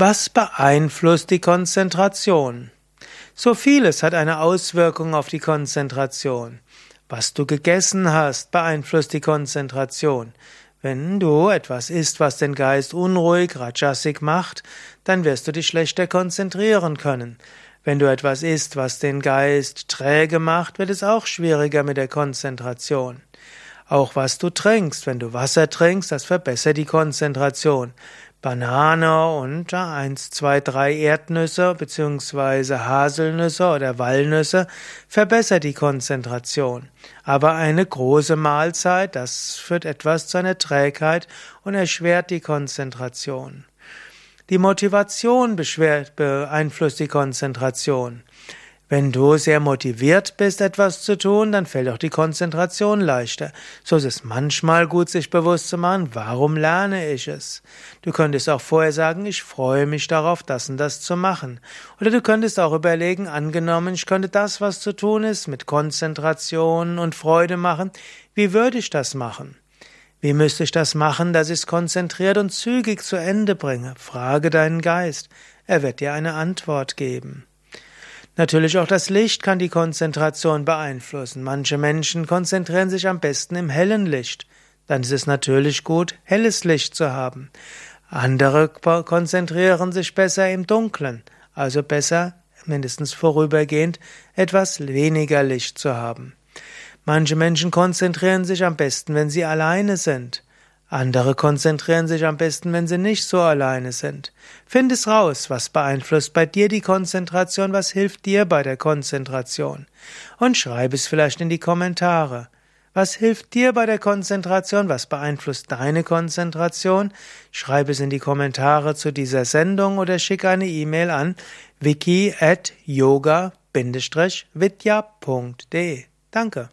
Was beeinflusst die Konzentration? So vieles hat eine Auswirkung auf die Konzentration. Was du gegessen hast, beeinflusst die Konzentration. Wenn du etwas isst, was den Geist unruhig, rajasik macht, dann wirst du dich schlechter konzentrieren können. Wenn du etwas isst, was den Geist träge macht, wird es auch schwieriger mit der Konzentration. Auch was du trinkst, wenn du Wasser trinkst, das verbessert die Konzentration. Banane und eins, zwei, drei Erdnüsse beziehungsweise Haselnüsse oder Walnüsse verbessert die Konzentration. Aber eine große Mahlzeit, das führt etwas zu einer Trägheit und erschwert die Konzentration. Die Motivation beeinflusst die Konzentration. Wenn du sehr motiviert bist, etwas zu tun, dann fällt auch die Konzentration leichter. So ist es manchmal gut, sich bewusst zu machen, warum lerne ich es? Du könntest auch vorher sagen, ich freue mich darauf, das und das zu machen. Oder du könntest auch überlegen, angenommen, ich könnte das, was zu tun ist, mit Konzentration und Freude machen. Wie würde ich das machen? Wie müsste ich das machen, dass ich es konzentriert und zügig zu Ende bringe? Frage deinen Geist. Er wird dir eine Antwort geben. Natürlich auch das Licht kann die Konzentration beeinflussen. Manche Menschen konzentrieren sich am besten im hellen Licht. Dann ist es natürlich gut, helles Licht zu haben. Andere konzentrieren sich besser im Dunklen, also besser, mindestens vorübergehend, etwas weniger Licht zu haben. Manche Menschen konzentrieren sich am besten, wenn sie alleine sind. Andere konzentrieren sich am besten, wenn sie nicht so alleine sind. Find es raus, was beeinflusst bei dir die Konzentration, was hilft dir bei der Konzentration. Und schreib es vielleicht in die Kommentare. Was hilft dir bei der Konzentration? Was beeinflusst deine Konzentration? Schreib es in die Kommentare zu dieser Sendung oder schick eine E-Mail an wiki at yoga-vidya.de. Danke.